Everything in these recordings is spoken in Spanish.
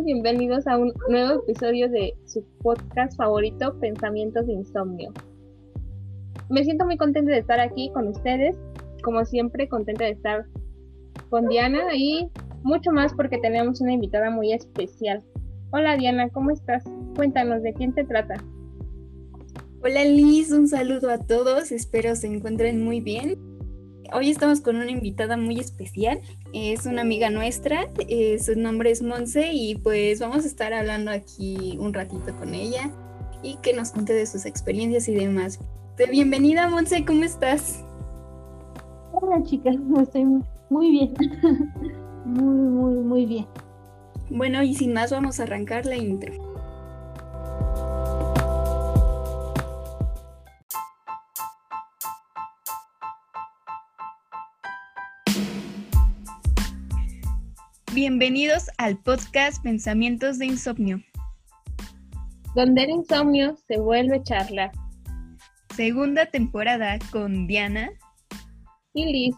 bienvenidos a un nuevo episodio de su podcast favorito, Pensamientos de Insomnio. Me siento muy contenta de estar aquí con ustedes, como siempre contenta de estar con Diana y mucho más porque tenemos una invitada muy especial. Hola Diana, ¿cómo estás? Cuéntanos de quién te trata. Hola Liz, un saludo a todos, espero se encuentren muy bien. Hoy estamos con una invitada muy especial, es una amiga nuestra, eh, su nombre es Monse y pues vamos a estar hablando aquí un ratito con ella y que nos cuente de sus experiencias y demás. bienvenida Monse, ¿cómo estás? Hola chicas, estoy muy bien, muy, muy, muy bien. Bueno, y sin más vamos a arrancar la intro. Bienvenidos al podcast Pensamientos de Insomnio. Donde el insomnio se vuelve charla. Segunda temporada con Diana y Liz.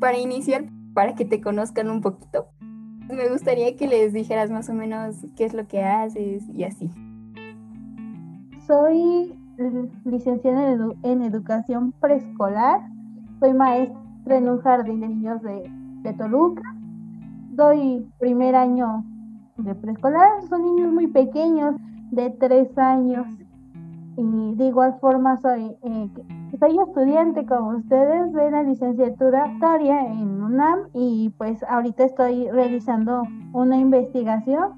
Para iniciar, para que te conozcan un poquito, me gustaría que les dijeras más o menos qué es lo que haces y así. Soy licenciada en, educación preescolar, soy maestra en un jardín de niños de, Toluca, doy primer año de preescolar, son niños muy pequeños, de tres años, y de igual forma soy, eh, soy estudiante como ustedes de la licenciatura Taria en UNAM. Y pues ahorita estoy realizando una investigación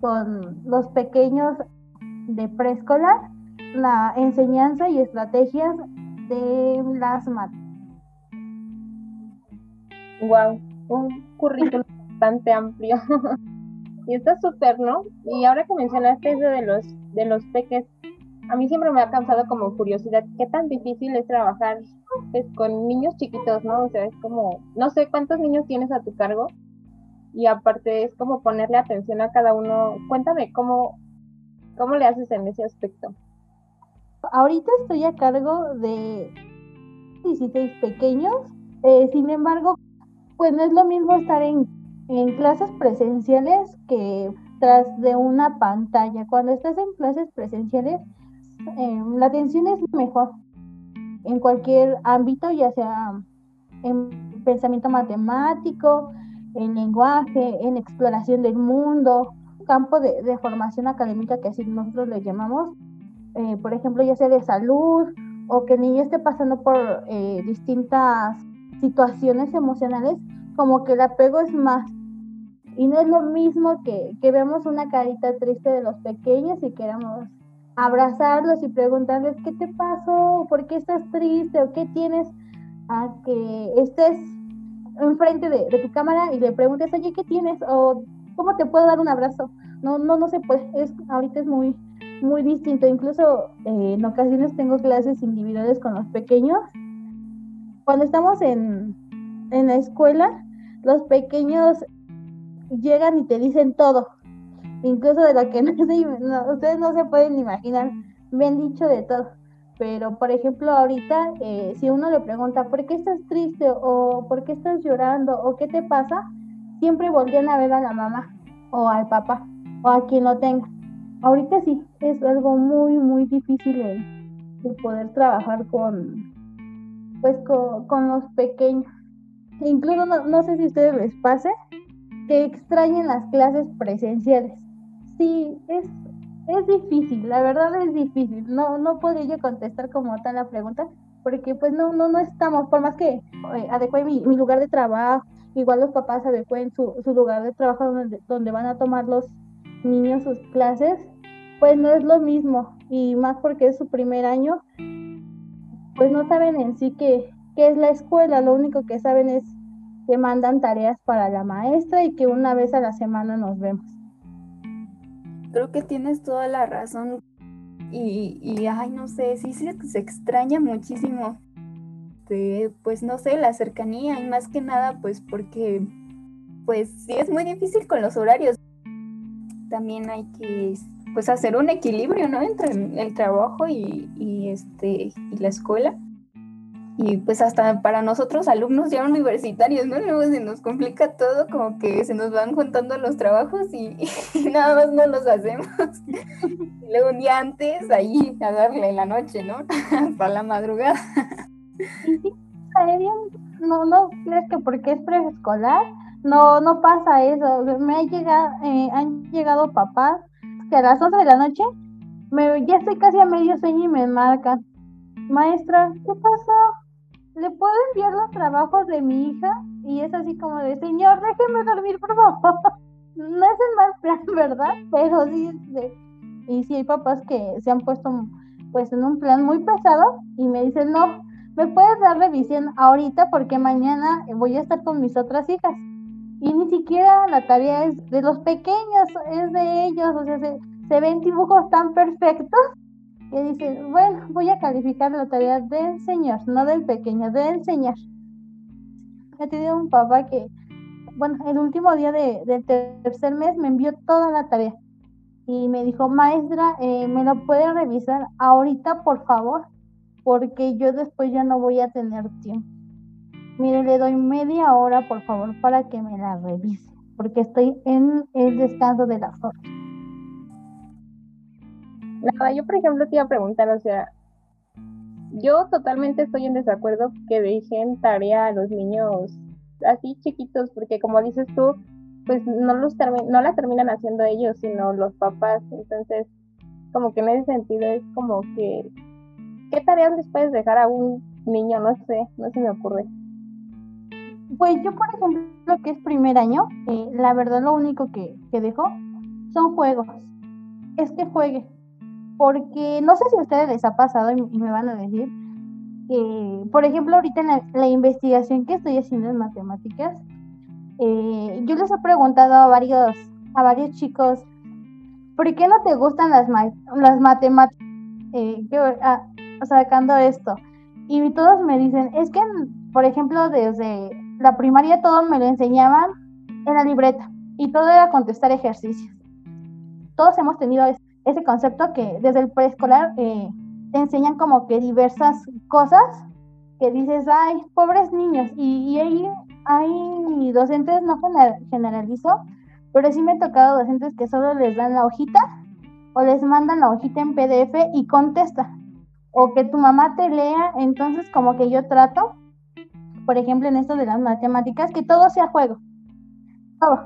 con los pequeños de preescolar, la enseñanza y estrategias de las matas. Wow, un currículum bastante amplio. y está súper, ¿no? Y ahora que mencionaste eso de los, de los peques, a mí siempre me ha causado como curiosidad qué tan difícil es trabajar pues, con niños chiquitos, ¿no? O sea, es como, no sé cuántos niños tienes a tu cargo y aparte es como ponerle atención a cada uno. Cuéntame cómo, ¿Cómo le haces en ese aspecto? Ahorita estoy a cargo de 16 pequeños, eh, sin embargo, pues no es lo mismo estar en, clases presenciales que tras de una pantalla. Cuando estás en clases presenciales, em, la atención es mejor en cualquier ámbito, ya sea en pensamiento matemático, en lenguaje, en exploración del mundo, campo de, formación académica que así nosotros le llamamos, eh, por ejemplo, ya sea de salud o que el niño esté pasando por eh, distintas situaciones emocionales, como que el apego es más. Y no es lo mismo que, que vemos una carita triste de los pequeños y queramos abrazarlos y preguntarles qué te pasó, por qué estás triste o qué tienes, a que estés enfrente de, de tu cámara y le preguntes, oye, ¿qué tienes? O ¿cómo te puedo dar un abrazo? No, no, no se puede, ahorita es muy, muy distinto. Incluso eh, en ocasiones tengo clases individuales con los pequeños. Cuando estamos en, en la escuela, los pequeños llegan y te dicen todo, incluso de lo que no, ustedes no se pueden imaginar, me han dicho de todo. Pero, por ejemplo, ahorita, eh, si uno le pregunta, ¿por qué estás triste? o ¿por qué estás llorando? o ¿qué te pasa? Siempre volvían a ver a la mamá o al papá o a quien lo tenga. Ahorita sí, es algo muy, muy difícil el, poder trabajar con, pues, con, los pequeños. Incluso no, sé si a ustedes les pase que extrañen las clases presenciales. Sí, es, es difícil, la verdad es difícil. No, no podría yo contestar como tal la pregunta, porque pues no, no, no estamos, por más que eh, mi, mi lugar de trabajo, igual los papás adecuen su, su lugar de trabajo donde, donde van a tomar los niños sus clases, pues no es lo mismo. Y más porque es su primer año, pues no saben en sí qué, qué es la escuela. Lo único que saben es que mandan tareas para la maestra y que una vez a la semana nos vemos. Creo que tienes toda la razón. Y, y ay, no sé, sí se, se extraña muchísimo este, pues no sé, la cercanía y más que nada pues porque pues sí es muy difícil con los horarios. También hay que pues hacer un equilibrio, ¿no? Entre el trabajo y, y, este, y la escuela. Y pues hasta para nosotros alumnos ya universitarios, ¿no? Luego se nos complica todo, como que se nos van juntando los trabajos y, nada más no los hacemos. luego un día antes, ahí a darle la noche, ¿no? hasta la madrugada. No, no crees que porque es preescolar, no, no pasa eso. Me ha llegado, eh, han llegado papás que a las 11 de la noche me, ya estoy casi a medio sueño y me marcan. Maestra, ¿qué pasó? ¿Le puedo enviar los trabajos de mi hija? Y es así como de, señor, déjeme dormir, por favor. no es el mal plan, ¿verdad? Pero sí, y sí hay papás que se han puesto pues en un plan muy pesado y me dicen, no, me puedes dar revisión ahorita porque mañana voy a estar con mis otras hijas. Y ni siquiera la tarea es de los pequeños, es de ellos, o sea, se, se ven dibujos tan perfectos que dices, bueno, voy a calificar la tarea del señor, no del pequeño, del señor. He tenido un papá que, bueno, el último día de, del tercer mes me envió toda la tarea y me dijo, maestra, eh, ¿me lo puede revisar ahorita, por favor? Porque yo después ya no voy a tener tiempo. Mire, le doy media hora, por favor, para que me la revise, porque estoy en el descanso de las horas. Nada, yo por ejemplo te iba a preguntar, o sea, yo totalmente estoy en desacuerdo que dejen tarea a los niños así chiquitos, porque como dices tú, pues no los no la terminan haciendo ellos, sino los papás. Entonces, como que en ese sentido es como que ¿Qué tareas les puedes dejar a un niño? No sé, no se me ocurre. Pues yo, por ejemplo, que es primer año, eh, la verdad lo único que, que dejo son juegos. Es que juegue. Porque no sé si a ustedes les ha pasado y, me van a decir por ejemplo, ahorita en la, investigación que estoy haciendo en matemáticas, eh, yo les he preguntado a varios, a varios chicos, ¿por qué no te gustan las, las matemáticas? Eh, ah, sacando esto. Y todos me dicen, es que, por ejemplo, desde la primaria todos me lo enseñaban en la libreta y todo era contestar ejercicios. Todos hemos tenido ese concepto que desde el preescolar eh, te enseñan como que diversas cosas que dices, ay, pobres niños. Y, y ahí hay docentes, no generalizo, pero sí me he tocado docentes que solo les dan la hojita o les mandan la hojita en PDF y contesta o que tu mamá te lea, entonces como que yo trato, por ejemplo en esto de las matemáticas, que todo sea juego.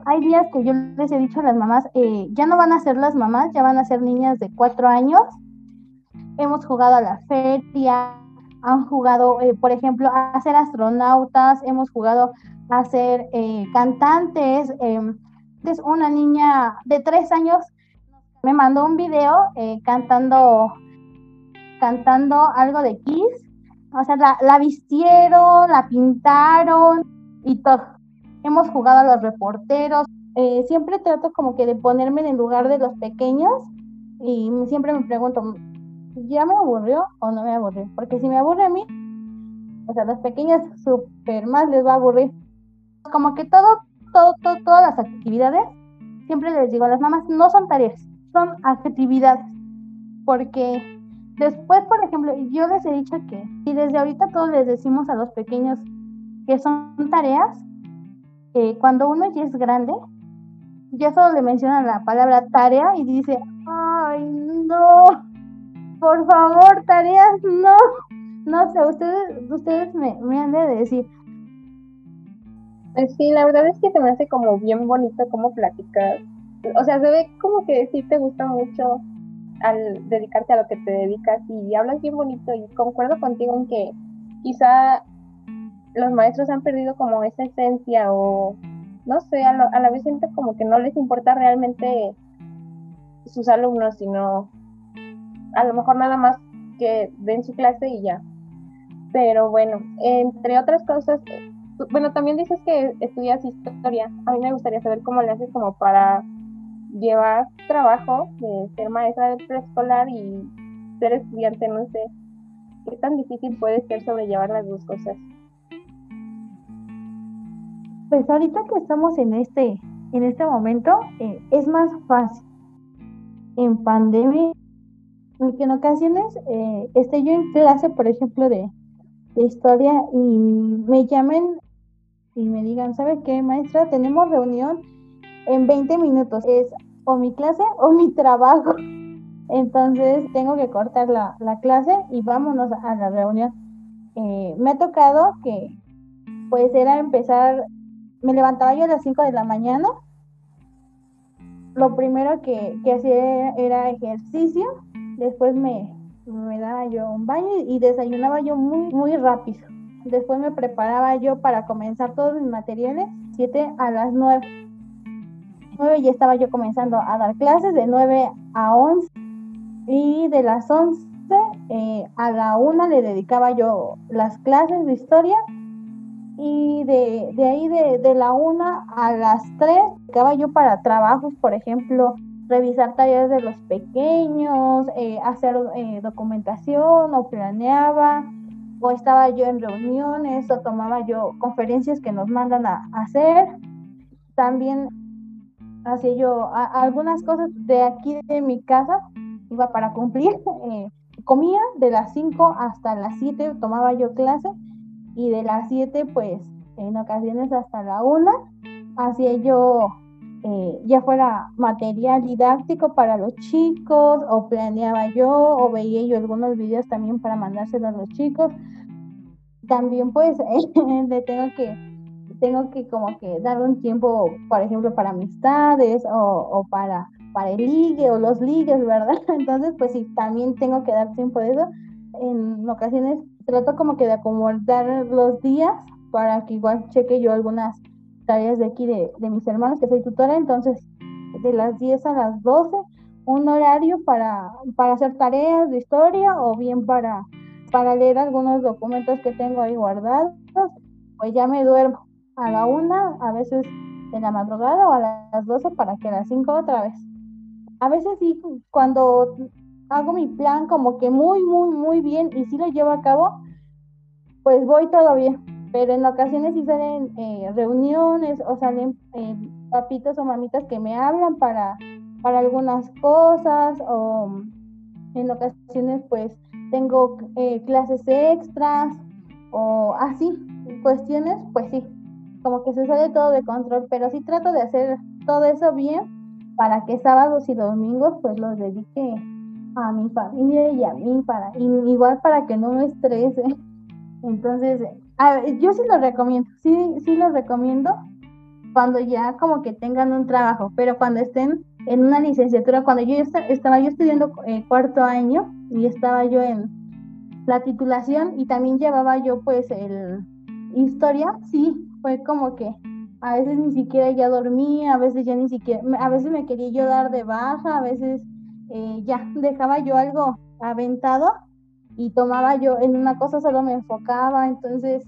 Hay días que yo les he dicho a las mamás, eh, ya no van a ser las mamás, ya van a ser niñas de cuatro años. Hemos jugado a la feria, han jugado, eh, por ejemplo, a ser astronautas, hemos jugado a ser eh, cantantes. entonces, una niña de tres años me mandó un video cantando cantando algo de Kiss. O sea, la, vistieron, la pintaron y todo. Hemos jugado a los reporteros. Eh, siempre trato como que de ponerme en el lugar de los pequeños y siempre me pregunto, ¿ya me aburrió o no me aburrió? Porque si me aburre a mí, o sea, a los pequeños súper más les va a aburrir. Como que todo, todo, todo, todas las actividades, siempre les digo a las mamás, no son tareas, son actividades. Porque Después, por ejemplo, yo les he dicho que y desde ahorita todos les decimos a los pequeños que son tareas, cuando uno ya es grande, ya solo le mencionan la palabra tarea y dice, ay, no, por favor, tareas, no. No sé, ustedes, ustedes me, me han de decir. Pues sí, la verdad es que se me hace como bien bonito como platicar. O sea, se ve como que sí te gusta mucho al dedicarte a lo que te dedicas y hablas bien bonito y concuerdo contigo en que quizá los maestros han perdido como esa esencia o no sé, a, la vez siento como que no les importa realmente sus alumnos, sino a lo mejor nada más que den su clase y ya. Pero bueno, entre otras cosas, bueno, también dices que estudias historia. A mí me gustaría saber cómo le haces como para llevar trabajo de ser maestra de preescolar y ser estudiante, no sé, ¿qué tan difícil puede ser sobrellevar las dos cosas? Pues ahorita que estamos en este, en este momento, eh, es más fácil. en pandemia, que en ocasiones eh, esté yo en clase, por ejemplo, de, de historia y me llamen y me digan, ¿sabe qué, maestra? Tenemos reunión en 20 minutos. Es o mi clase o mi trabajo. Entonces tengo que cortar la, clase y vámonos a la reunión. Eh, me ha tocado que pues era empezar, me levantaba yo a las 5 de la mañana. Lo primero que, que hacía era ejercicio, después me, me daba yo un baño y desayunaba yo muy, muy rápido. Después me preparaba yo para comenzar todos mis materiales, 7 a las 9. 9 ya estaba yo comenzando a dar clases, de 9 a 11. Y de las 11 eh, a la 1 le dedicaba yo las clases de historia. Y de, de ahí, de, de la 1 a las 3, dedicaba yo para trabajos, por ejemplo, revisar tareas de los pequeños, eh, hacer eh, documentación o planeaba, o estaba yo en reuniones o tomaba yo conferencias que nos mandan a, hacer. También hacía yo algunas cosas de aquí de mi casa, iba para cumplir. Eh, comía de las 5 hasta las 7, tomaba yo clase y de las 7 pues en ocasiones hasta la 1 hacía yo eh, ya fuera material didáctico para los chicos, o planeaba yo, o veía yo algunos videos también para mandárselos a los chicos. También pues eh, tengo que tengo que como que dar un tiempo, por ejemplo, para amistades o, para, para el ligue o los ligues, ¿verdad? Entonces, pues sí, también tengo que dar tiempo de eso. En ocasiones trato como que de acomodar los días para que igual cheque yo algunas tareas de aquí de, mis hermanos, que soy tutora, entonces de las 10 a las 12, un horario para, para hacer tareas de historia o bien para, para leer algunos documentos que tengo ahí guardados, pues ya me duermo a la una, a veces en la madrugada o a las 12 para que a las 5 otra vez. A veces sí, cuando hago mi plan como que muy, muy, muy bien y si lo llevo a cabo, pues voy todo bien pero en ocasiones sí salen eh, reuniones o salen eh, papitos o mamitas que me hablan para, para algunas cosas o en ocasiones pues tengo eh, clases extras o así, cuestiones pues sí, como que se sale todo de control, pero sí trato de hacer todo eso bien para que sábados y domingos pues los dedique a mi familia y a mí para igual para que no me estrese. Entonces, yo sí lo recomiendo, sí, sí lo recomiendo cuando ya como que tengan un trabajo, pero cuando estén en una licenciatura, cuando yo estaba yo estudiando eh, cuarto año y estaba yo en la titulación y también llevaba yo pues el historia, sí, fue como que a veces ni siquiera ya dormía, a veces ya ni siquiera, a veces me quería yo dar de baja, a veces eh, ya dejaba yo algo aventado y tomaba yo en una cosa solo me enfocaba, entonces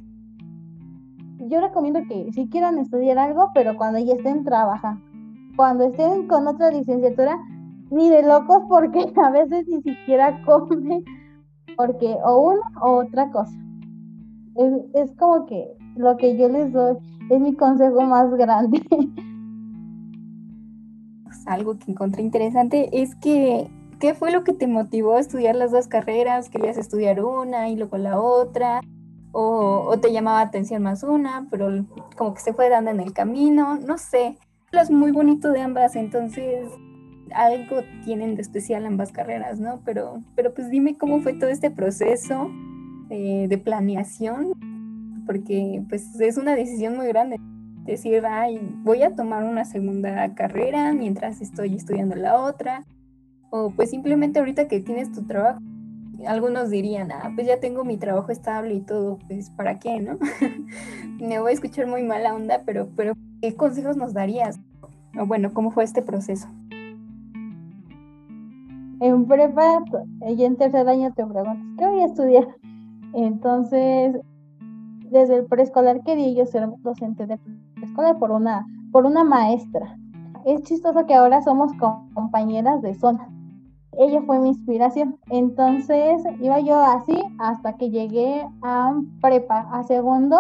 yo recomiendo que si quieran estudiar algo, pero cuando ya estén trabajando, cuando estén con otra licenciatura, ni de locos porque a veces ni siquiera comen, porque o una o otra cosa. Es, es como que lo que yo les doy es mi consejo más grande. Algo que encontré interesante es que ¿Qué fue lo que te motivó a estudiar las dos carreras? ¿Querías estudiar una y luego la otra? ¿O, te llamaba atención más una, pero como que se fue dando en el camino? No sé. Es muy bonito de ambas, entonces algo tienen de especial ambas carreras, ¿no? Pero, pero pues dime cómo fue todo este proceso de, de planeación, porque pues es una decisión muy grande decir, ay, voy a tomar una segunda carrera mientras estoy estudiando la otra, o pues simplemente ahorita que tienes tu trabajo, algunos dirían, ah, pues ya tengo mi trabajo estable y todo, pues ¿para qué, no? Me voy a escuchar muy mala onda, pero, pero ¿qué consejos nos darías? O bueno, ¿cómo fue este proceso? En prepa, y en tercer año te preguntas, ¿qué voy a estudiar? Entonces, desde el preescolar quería yo ser docente de preescolar por una, por una maestra. Es chistoso que ahora somos compañeras de zona ella fue mi inspiración. Entonces iba yo así hasta que llegué a prepa, a segundo,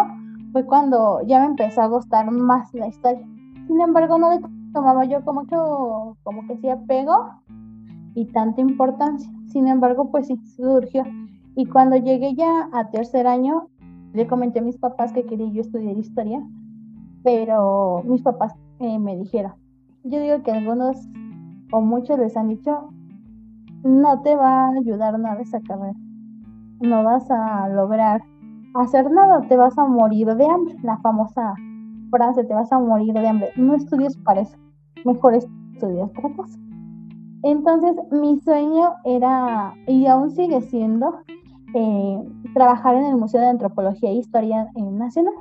fue cuando ya me empezó a gustar más la historia. Sin embargo, no le tomaba yo como que, como que sí apego. y tanta importancia. Sin embargo, pues sí, surgió. Y cuando llegué ya a tercer año, le comenté a mis papás que quería yo estudiar historia, pero mis papás eh, me dijeron, yo digo que algunos o muchos les han dicho, no te va a ayudar nada esa carrera, no vas a lograr hacer nada, te vas a morir de hambre, la famosa frase, te vas a morir de hambre, no estudies para eso, mejor estudias otra cosa. Entonces mi sueño era, y aún sigue siendo, eh, trabajar en el Museo de Antropología e Historia Nacional.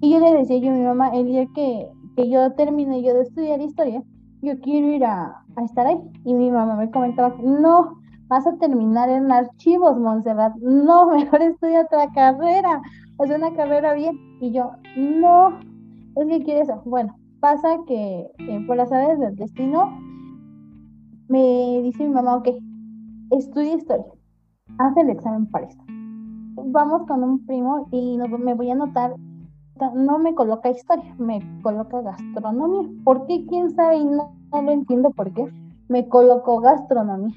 Y yo le decía yo a mi mamá, el día que, que yo termine yo de estudiar historia, yo quiero ir a, a, estar ahí. Y mi mamá me comentaba, no, vas a terminar en archivos, Montserrat, no, mejor estudia otra carrera, es una carrera bien. Y yo, no, es que quiero eso. Bueno, pasa que eh, por las aves del destino, me dice mi mamá, ok, estudia historia haz el examen para esto. Vamos con un primo y me voy a anotar, no me coloca historia, me coloca gastronomía. ¿Por qué? ¿Quién sabe? Y no, lo entiendo por qué. Me colocó gastronomía.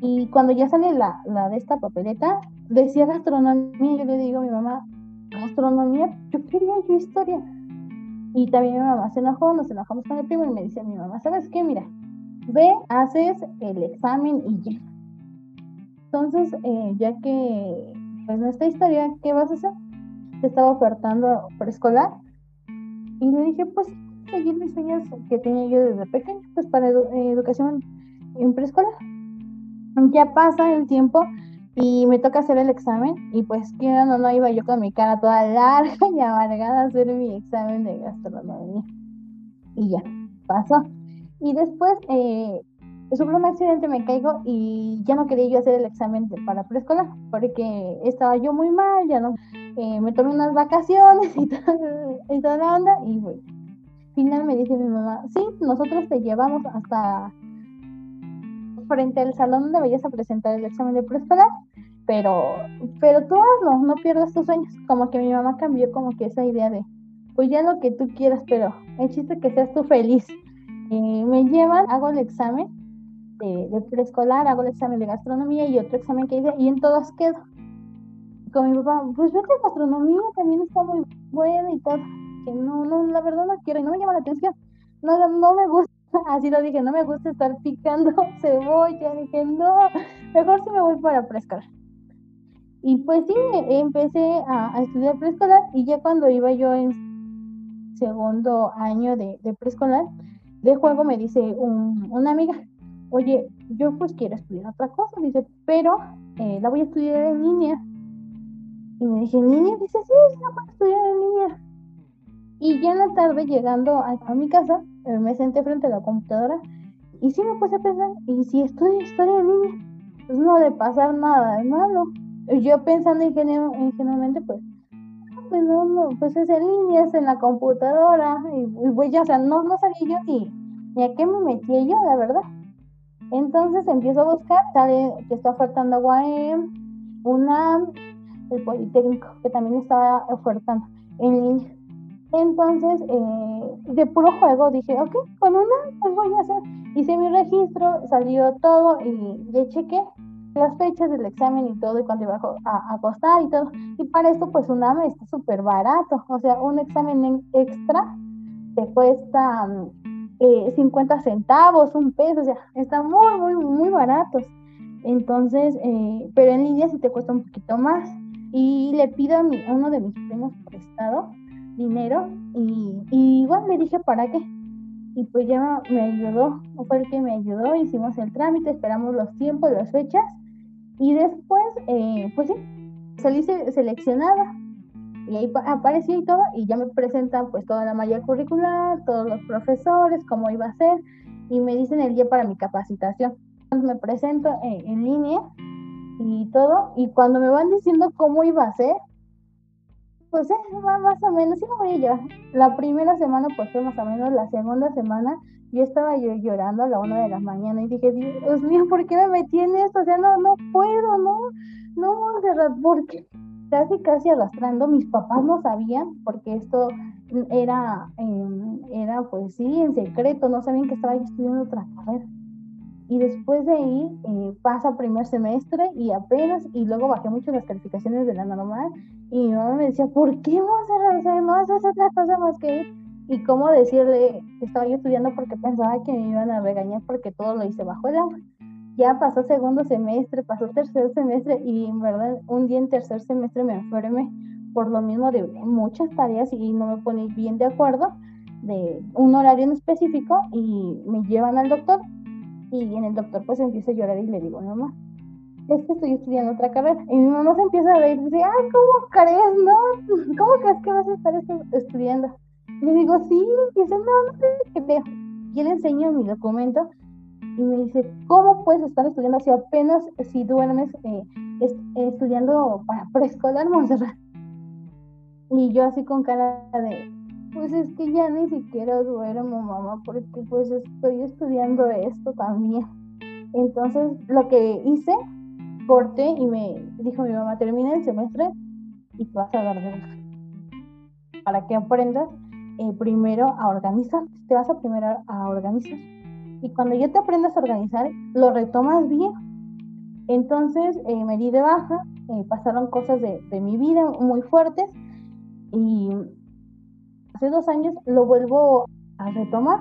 Y cuando ya sale la, la de esta papeleta, decía gastronomía, yo le digo a mi mamá, gastronomía, yo quería yo historia. Y también mi mamá se enojó, nos enojamos con el primo y me dice mi mamá, ¿sabes qué? Mira, ve, haces el examen y ya entonces, eh, ya que pues nuestra historia, ¿qué vas a hacer? Se estaba ofertando preescolar y le dije, pues seguir mis sueños que tenía yo desde pequeño, pues para eh, educación en preescolar. Ya pasa el tiempo y me toca hacer el examen y pues que no, no iba yo con mi cara toda larga y amargada a hacer mi examen de gastronomía. Y ya, pasó. Y después eh, sufro un accidente, me caigo y ya no quería yo hacer el examen para preescolar porque estaba yo muy mal, ya no, eh, me tomé unas vacaciones y, toda la onda y bueno, final me dice mi mamá, sí, nosotros te llevamos hasta frente al salón donde vayas a presentar el examen de preescolar, pero, pero tú hazlo, no pierdas tus sueños, como que mi mamá cambió como que esa idea de, pues ya lo que tú quieras, pero el chiste que seas tú feliz. Eh, me llevan, hago el examen de, preescolar, hago el examen de gastronomía y otro examen que hice y en todos quedo. Con mi papá, pues vete a gastronomía, también está muy buena y todo. Que no, no, la verdad no quiero y no me llama la atención. No, no me gusta, así lo dije, no me gusta estar picando cebolla. Dije, no, mejor si me voy para preescolar. Y pues sí, empecé a, estudiar preescolar y ya cuando iba yo en segundo año de, de preescolar, de juego me dice un, una amiga, oye, yo pues quiero estudiar otra cosa, dice, pero eh, la voy a estudiar en línea. Y me dije, ¿en línea? Dice, sí, sí, la puedo estudiar en línea. Y ya en la tarde, llegando a, mi casa, eh, me senté frente a la computadora y sí me puse a pensar, ¿y si estudio historia en línea? Pues no de pasar nada de malo. Yo pensando ingenuamente, pues, pues no, no, pues es en línea, es en la computadora, y, y pues ya, o sea, no, no sabía yo ni, ni a qué me metí yo, la verdad. Entonces empiezo a buscar, sale que está ofertando UAM, UNAM, el Politécnico, que también estaba ofertando en línea. Entonces, eh, de puro juego dije, ok, con una, pues voy a hacer. Hice mi registro, salió todo y le chequé las fechas del examen y todo, y cuánto iba a, a costar y todo. Y para esto, pues UNAM está súper barato. O sea, un examen extra te cuesta 50 eh, centavos, un peso, o sea, están muy, muy, muy baratos. Entonces, eh, pero en línea sí te cuesta un poquito más. Y le pido a, mi, a uno de mis primos prestado dinero y, igual le dije para qué. Y pues ya me ayudó, fue el que me ayudó, hicimos el trámite, esperamos los tiempos, las fechas. Y después, eh, pues sí, salí seleccionada y ahí apareció y todo, y ya me presentan pues toda la malla curricular, todos los profesores, cómo iba a ser, y me dicen el día para mi capacitación. Me presento en, línea y todo, y cuando me van diciendo cómo iba a ser, pues eh, más o menos, sí me voy a llevar. La primera semana pues fue más o menos, la segunda semana yo estaba yo llorando a la una de la mañana y dije, Dios mío, ¿por qué me metí en esto? O sea, no, no puedo, no, no, ¿por qué? Casi casi arrastrando. Mis papás no sabían porque esto era, era pues sí, en secreto, no sabían que estaba estudiando otra carrera. Y después de ahí eh, pasa primer semestre y apenas, y luego bajé mucho las calificaciones de la normal. Y mi mamá me decía, ¿por qué vamos a no haces otra cosa más que ir? Y cómo decirle que estaba yo estudiando porque pensaba que me iban a regañar porque todo lo hice bajo el agua. Ya pasó segundo semestre, pasó tercer semestre y en verdad un día en tercer semestre me enfermé por lo mismo de muchas tareas y no me pone bien de acuerdo de un horario en específico y me llevan al doctor y en el doctor pues empieza a llorar y le digo, mamá, es que estoy estudiando otra carrera. Y mi mamá se empieza a reír y dice, ay, ¿cómo crees, no? ¿Cómo crees que vas a estar estudiando? Le digo, sí, y dice, no, no te. Y le enseño mi documento y me dice, ¿cómo puedes estar estudiando si apenas si duermes eh, estudiando para preescolar, Monserrat? Y yo así con cara de, pues es que ya ni siquiera duermo, mamá, porque pues estoy estudiando esto también. Entonces lo que hice, corté y me dijo mi mamá, termina el semestre y te vas a dar de Para que aprendas eh, primero a organizar, te vas a primero a organizar. Y cuando ya te aprendas a organizar, lo retomas bien. Entonces eh, me di de baja, eh, pasaron cosas de, de mi vida muy fuertes y hace dos años lo vuelvo a retomar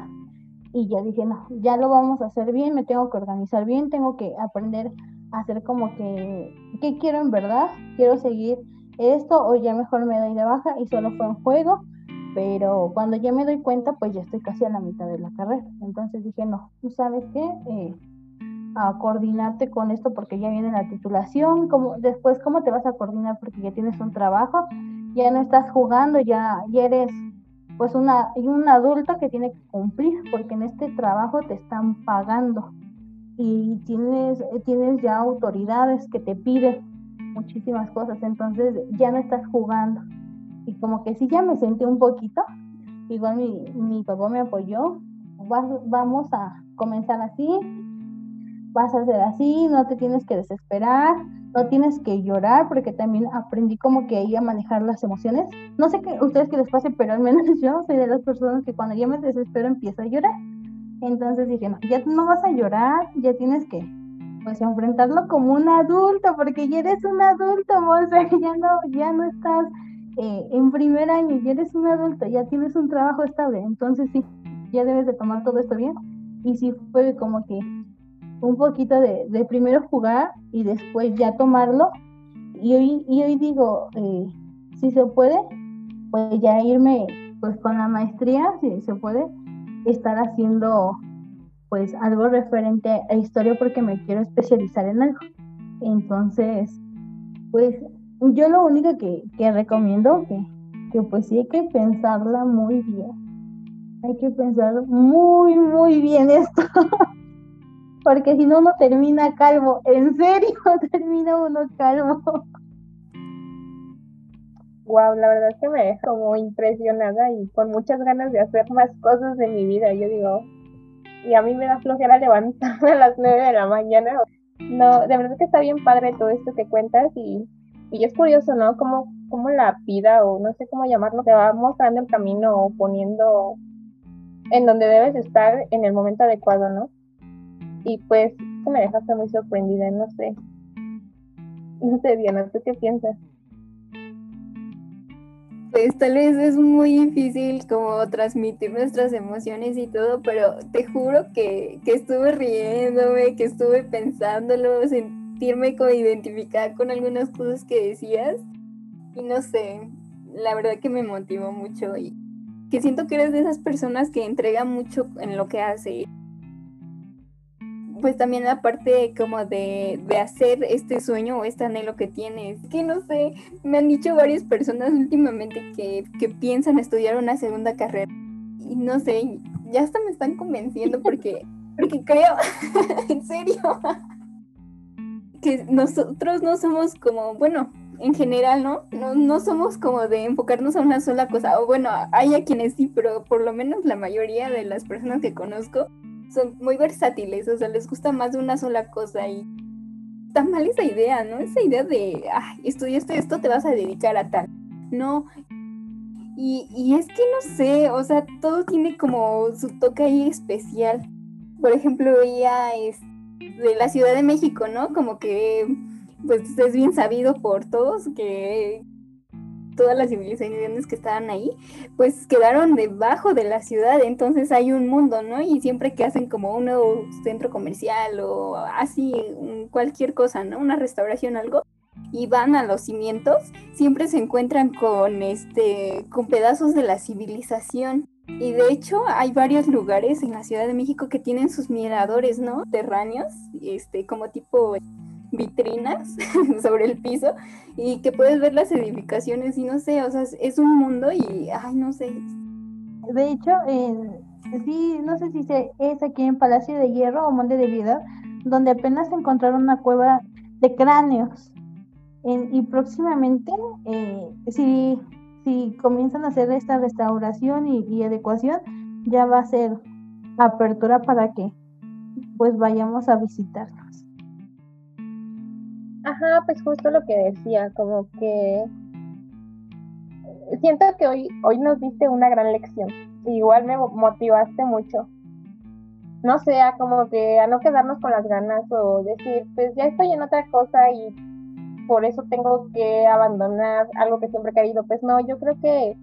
y ya dije, no, ya lo vamos a hacer bien, me tengo que organizar bien, tengo que aprender a hacer como que, ¿qué quiero en verdad? ¿Quiero seguir esto o ya mejor me doy de baja y solo fue un juego? Pero cuando ya me doy cuenta, pues ya estoy casi a la mitad de la carrera. Entonces dije, no, ¿tú sabes qué? Eh, a coordinarte con esto porque ya viene la titulación, como, después cómo te vas a coordinar porque ya tienes un trabajo, ya no estás jugando, ya, ya eres pues una, un adulto que tiene que cumplir, porque en este trabajo te están pagando y tienes, tienes ya autoridades que te piden muchísimas cosas, entonces ya no estás jugando. Y como que sí ya me sentí un poquito, igual mi, mi papá me apoyó, vamos a comenzar así, vas a hacer así, no te tienes que desesperar, no tienes que llorar porque también aprendí como que ahí a manejar las emociones. No sé qué ustedes qué les pase, pero al menos yo soy de las personas que cuando ya me desespero empiezo a llorar. Entonces dije, no, ya no vas a llorar, ya tienes que pues enfrentarlo como un adulto, porque ya eres un adulto, o ya no, ya no estás eh, en primer año, ya eres un adulto, ya tienes un trabajo estable, entonces sí, ya debes de tomar todo esto bien. Y sí fue como que un poquito de, de primero jugar y después ya tomarlo. Y hoy, y hoy digo, eh, si se puede, pues ya irme pues con la maestría, si se puede, estar haciendo pues algo referente a historia porque me quiero especializar en algo. Entonces, pues yo lo único que, que recomiendo que, que pues sí hay que pensarla muy bien. Hay que pensar muy, muy bien esto. porque si no uno termina calvo, en serio termina uno calvo. Wow, la verdad es que me deja como impresionada y con muchas ganas de hacer más cosas de mi vida. Yo digo, y a mí me da flojera levantarme a las 9 de la mañana. No, de verdad que está bien padre todo esto que cuentas y, y es curioso, ¿no? Como, como la vida o no sé cómo llamarlo, te va mostrando el camino o poniendo en donde debes estar en el momento adecuado, ¿no? Y pues me dejaste muy sorprendida, no sé. No sé, Diana, ¿tú qué piensas? Pues tal vez es muy difícil como transmitir nuestras emociones y todo, pero te juro que, que estuve riéndome, que estuve pensándolo, sentirme como identificada con algunas cosas que decías. Y no sé, la verdad que me motivó mucho y que siento que eres de esas personas que entrega mucho en lo que hace pues también la parte como de, hacer este sueño o este anhelo que tienes. Que no sé, me han dicho varias personas últimamente que, que piensan estudiar una segunda carrera. Y no sé, ya hasta me están convenciendo porque, porque creo, en serio, que nosotros no somos como, bueno, en general, ¿no? ¿no? No somos como de enfocarnos a una sola cosa. O bueno, hay a quienes sí, pero por lo menos la mayoría de las personas que conozco son muy versátiles, o sea, les gusta más de una sola cosa y está mal esa idea, ¿no? Esa idea de, ay, estudiaste esto, te vas a dedicar a tal. No. Y, y es que no sé, o sea, todo tiene como su toque ahí especial. Por ejemplo, ella es de la Ciudad de México, ¿no? Como que pues es bien sabido por todos que todas las civilizaciones que estaban ahí, pues quedaron debajo de la ciudad, entonces hay un mundo, ¿no? Y siempre que hacen como un nuevo centro comercial o así, cualquier cosa, ¿no? Una restauración, algo, y van a los cimientos, siempre se encuentran con este, con pedazos de la civilización. Y de hecho hay varios lugares en la Ciudad de México que tienen sus miradores, ¿no? Terráneos, este, como tipo vitrinas sobre el piso y que puedes ver las edificaciones y no sé, o sea, es un mundo y, ay, no sé. De hecho, sí, no sé si se, es aquí en Palacio de Hierro o Monte de Vida, donde apenas encontraron una cueva de cráneos. y próximamente, eh, si, si comienzan a hacer esta restauración y, adecuación, ya va a ser apertura para que pues vayamos a visitarlo. Ajá, pues justo lo que decía, como que siento que hoy, hoy nos diste una gran lección. Igual me motivaste mucho. No sea como que a no quedarnos con las ganas o decir, pues ya estoy en otra cosa y por eso tengo que abandonar algo que siempre he querido. Pues no, yo creo que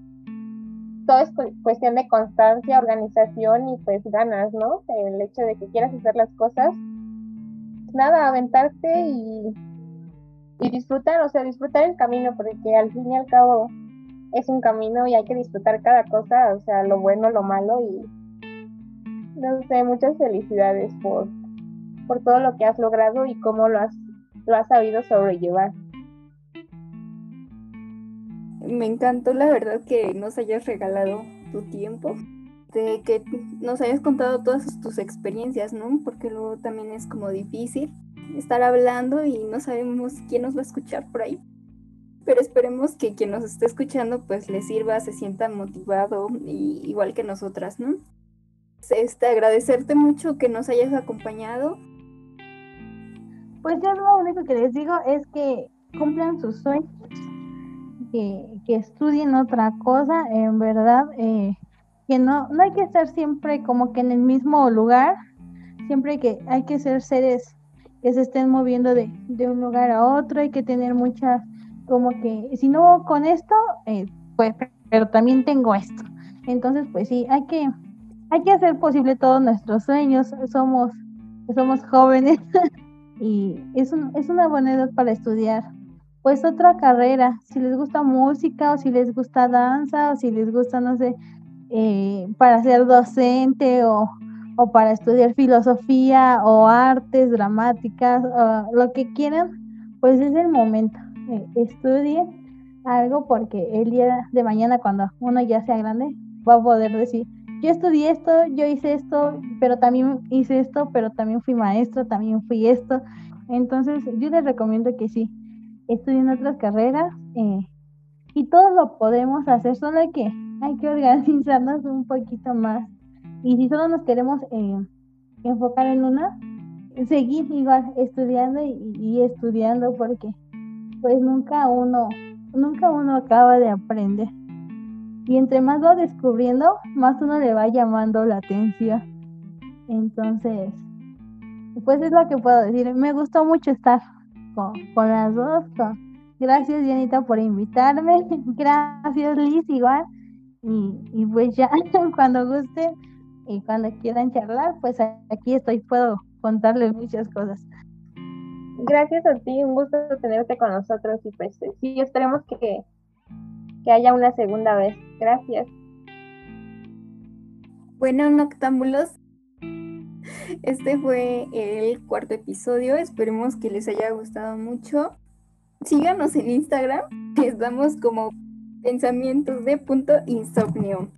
todo es cuestión de constancia, organización y pues ganas, ¿no? El hecho de que quieras hacer las cosas. Nada, aventarte y y disfrutar, o sea, disfrutar el camino, porque al fin y al cabo es un camino y hay que disfrutar cada cosa, o sea, lo bueno, lo malo y no sé, muchas felicidades por, por todo lo que has logrado y cómo lo has, lo has sabido sobrellevar. Me encantó la verdad que nos hayas regalado tu tiempo, de que nos hayas contado todas tus experiencias, ¿no? Porque luego también es como difícil estar hablando y no sabemos quién nos va a escuchar por ahí. Pero esperemos que quien nos esté escuchando pues le sirva, se sienta motivado y, igual que nosotras, ¿no? Este, agradecerte mucho que nos hayas acompañado. Pues yo lo único que les digo es que cumplan sus sueños, que, que estudien otra cosa, en verdad, eh, que no, no hay que estar siempre como que en el mismo lugar, siempre que hay que ser seres que se estén moviendo de, un lugar a otro, hay que tener mucha, como que, si no con esto, eh, pues, pero también tengo esto. Entonces, pues sí, hay que, hay que hacer posible todos nuestros sueños, somos, somos jóvenes y es, es una buena edad para estudiar. Pues otra carrera, si les gusta música o si les gusta danza o si les gusta, no sé, eh, para ser docente o, o para estudiar filosofía o artes dramáticas, o lo que quieran, pues es el momento. Eh, estudien algo porque el día de mañana cuando uno ya sea grande va a poder decir, yo estudié esto, yo hice esto, pero también hice esto, pero también fui maestro, también fui esto. Entonces yo les recomiendo que sí, estudien otras carreras eh, y todos lo podemos hacer, solo que, hay que organizarnos un poquito más y si solo nos queremos eh, enfocar en una, seguir igual estudiando y, estudiando porque pues nunca uno, nunca uno acaba de aprender. Y entre más va descubriendo, más uno le va llamando la atención. Entonces, pues es lo que puedo decir. Me gustó mucho estar con, las dos. Gracias, Dianita, por invitarme. Gracias, Liz, igual. Y, y pues ya, cuando guste, y cuando quieran charlar, pues aquí estoy, puedo contarles muchas cosas. Gracias a ti, un gusto tenerte con nosotros y pues sí, esperemos que, que haya una segunda vez. Gracias. Bueno, noctámbulos, este fue el cuarto episodio. Esperemos que les haya gustado mucho. Síganos en Instagram, estamos como pensamientos de punto insomnio.